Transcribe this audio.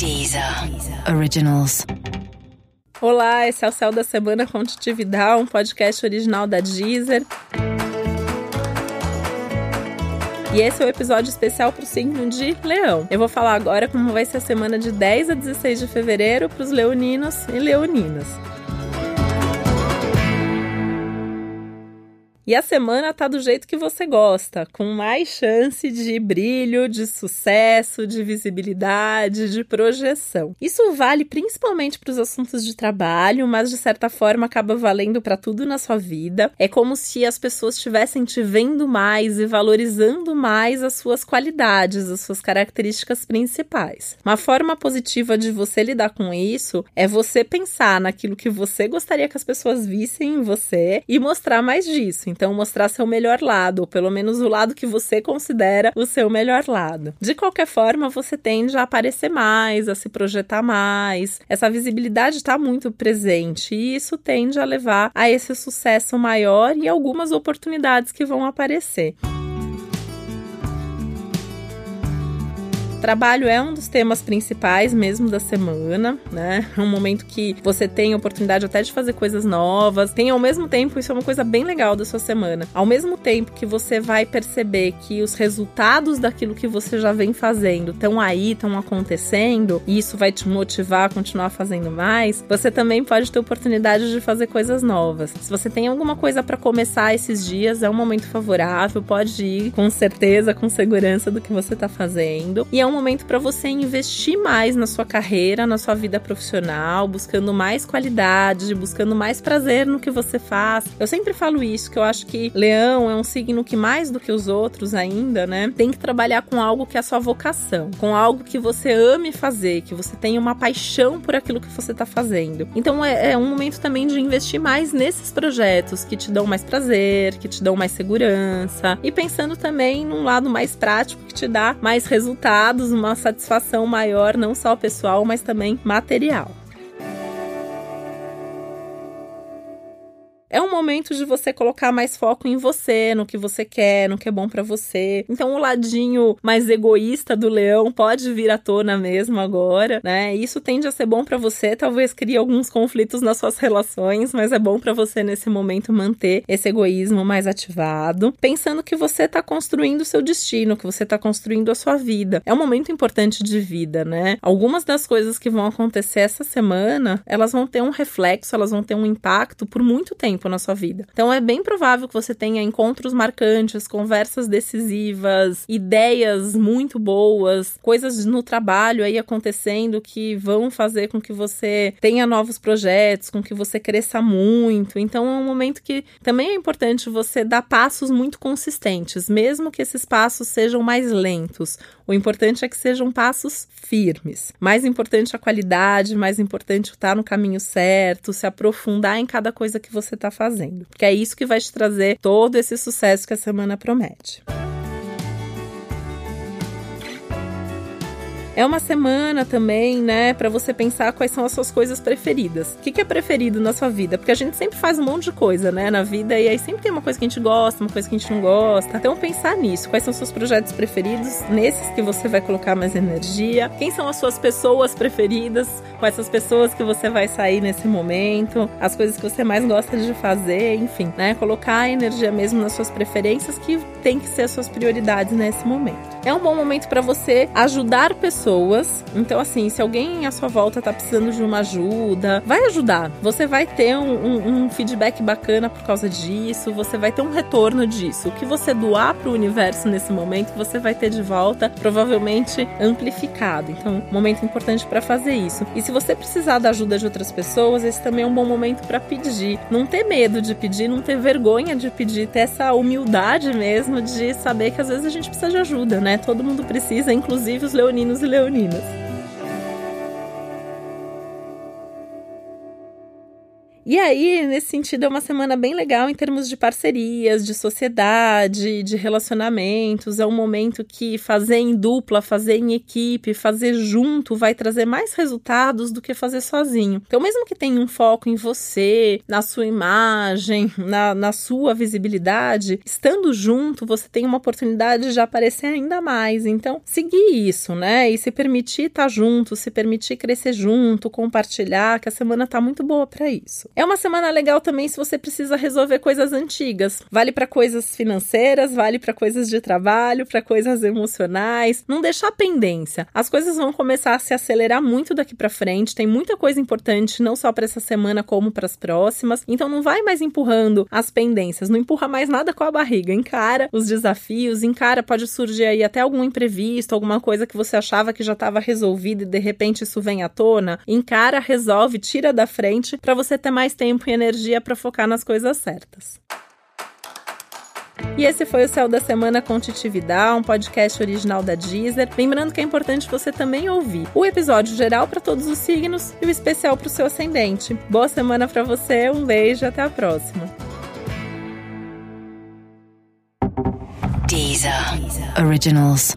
Deezer Originals. Olá, esse é o Céu da Semana com Titividade, um podcast original da Deezer. E esse é o um episódio especial para o signo de Leão. Eu vou falar agora como vai ser a semana de 10 a 16 de fevereiro para os leoninos e leoninas. E a semana tá do jeito que você gosta, com mais chance de brilho, de sucesso, de visibilidade, de projeção. Isso vale principalmente para os assuntos de trabalho, mas de certa forma acaba valendo para tudo na sua vida. É como se as pessoas estivessem te vendo mais e valorizando mais as suas qualidades, as suas características principais. Uma forma positiva de você lidar com isso é você pensar naquilo que você gostaria que as pessoas vissem em você e mostrar mais disso. Então, mostrar seu melhor lado, ou pelo menos o lado que você considera o seu melhor lado. De qualquer forma, você tende a aparecer mais, a se projetar mais. Essa visibilidade está muito presente e isso tende a levar a esse sucesso maior e algumas oportunidades que vão aparecer. Trabalho é um dos temas principais mesmo da semana, né? É um momento que você tem oportunidade até de fazer coisas novas. Tem ao mesmo tempo, isso é uma coisa bem legal da sua semana. Ao mesmo tempo que você vai perceber que os resultados daquilo que você já vem fazendo estão aí, estão acontecendo, e isso vai te motivar a continuar fazendo mais, você também pode ter oportunidade de fazer coisas novas. Se você tem alguma coisa para começar esses dias, é um momento favorável, pode ir com certeza, com segurança do que você está fazendo. E é um momento para você investir mais na sua carreira, na sua vida profissional, buscando mais qualidade, buscando mais prazer no que você faz. Eu sempre falo isso, que eu acho que Leão é um signo que mais do que os outros ainda, né, tem que trabalhar com algo que é a sua vocação, com algo que você ame fazer, que você tenha uma paixão por aquilo que você está fazendo. Então é, é um momento também de investir mais nesses projetos que te dão mais prazer, que te dão mais segurança e pensando também num lado mais prático que te dá mais resultados uma satisfação maior, não só pessoal, mas também material. Momento de você colocar mais foco em você, no que você quer, no que é bom para você. Então, o ladinho mais egoísta do leão pode vir à tona mesmo agora, né? Isso tende a ser bom para você, talvez crie alguns conflitos nas suas relações, mas é bom para você nesse momento manter esse egoísmo mais ativado, pensando que você tá construindo o seu destino, que você tá construindo a sua vida. É um momento importante de vida, né? Algumas das coisas que vão acontecer essa semana, elas vão ter um reflexo, elas vão ter um impacto por muito tempo na sua vida. Então é bem provável que você tenha encontros marcantes, conversas decisivas, ideias muito boas, coisas no trabalho aí acontecendo que vão fazer com que você tenha novos projetos, com que você cresça muito. Então é um momento que também é importante você dar passos muito consistentes, mesmo que esses passos sejam mais lentos. O importante é que sejam passos firmes. Mais importante a qualidade, mais importante estar no caminho certo, se aprofundar em cada coisa que você está fazendo. Porque é isso que vai te trazer todo esse sucesso que a semana promete. É uma semana também, né, para você pensar quais são as suas coisas preferidas. O que, é preferido na sua vida? Porque a gente sempre faz um monte de coisa, né, na vida, e aí sempre tem uma coisa que a gente gosta, uma coisa que a gente não gosta. Então, pensar nisso. Quais são seus projetos preferidos? Nesses que você vai colocar mais energia. Quem são as suas pessoas preferidas? Quais são as pessoas que você vai sair nesse momento? As coisas que você mais gosta de fazer, enfim, né? Colocar a energia mesmo nas suas preferências, que tem que ser as suas prioridades nesse momento. É um bom momento para você ajudar pessoas pessoas. Então, assim, se alguém à sua volta tá precisando de uma ajuda, vai ajudar. Você vai ter um, um, um feedback bacana por causa disso, você vai ter um retorno disso. O que você doar para o universo nesse momento, você vai ter de volta, provavelmente amplificado. Então, momento importante para fazer isso. E se você precisar da ajuda de outras pessoas, esse também é um bom momento para pedir. Não ter medo de pedir, não ter vergonha de pedir, ter essa humildade mesmo de saber que às vezes a gente precisa de ajuda, né? Todo mundo precisa, inclusive os leoninos e leoninas leoninas. E aí, nesse sentido, é uma semana bem legal em termos de parcerias, de sociedade, de relacionamentos. É um momento que fazer em dupla, fazer em equipe, fazer junto vai trazer mais resultados do que fazer sozinho. Então, mesmo que tenha um foco em você, na sua imagem, na, na sua visibilidade, estando junto, você tem uma oportunidade de aparecer ainda mais. Então, seguir isso, né? E se permitir estar junto, se permitir crescer junto, compartilhar, que a semana tá muito boa para isso. É uma semana legal também se você precisa resolver coisas antigas. Vale para coisas financeiras, vale para coisas de trabalho, para coisas emocionais. Não deixar pendência. As coisas vão começar a se acelerar muito daqui para frente. Tem muita coisa importante, não só para essa semana como para as próximas. Então não vai mais empurrando as pendências, não empurra mais nada com a barriga. Encara os desafios, encara, pode surgir aí até algum imprevisto, alguma coisa que você achava que já estava resolvida e de repente isso vem à tona. Encara, resolve, tira da frente para você ter mais mais tempo e energia para focar nas coisas certas. E esse foi o Céu da Semana com Titividade, um podcast original da Deezer. Lembrando que é importante você também ouvir o episódio geral para todos os signos e o especial para o seu ascendente. Boa semana para você, um beijo, até a próxima. Deezer. Deezer. Originals.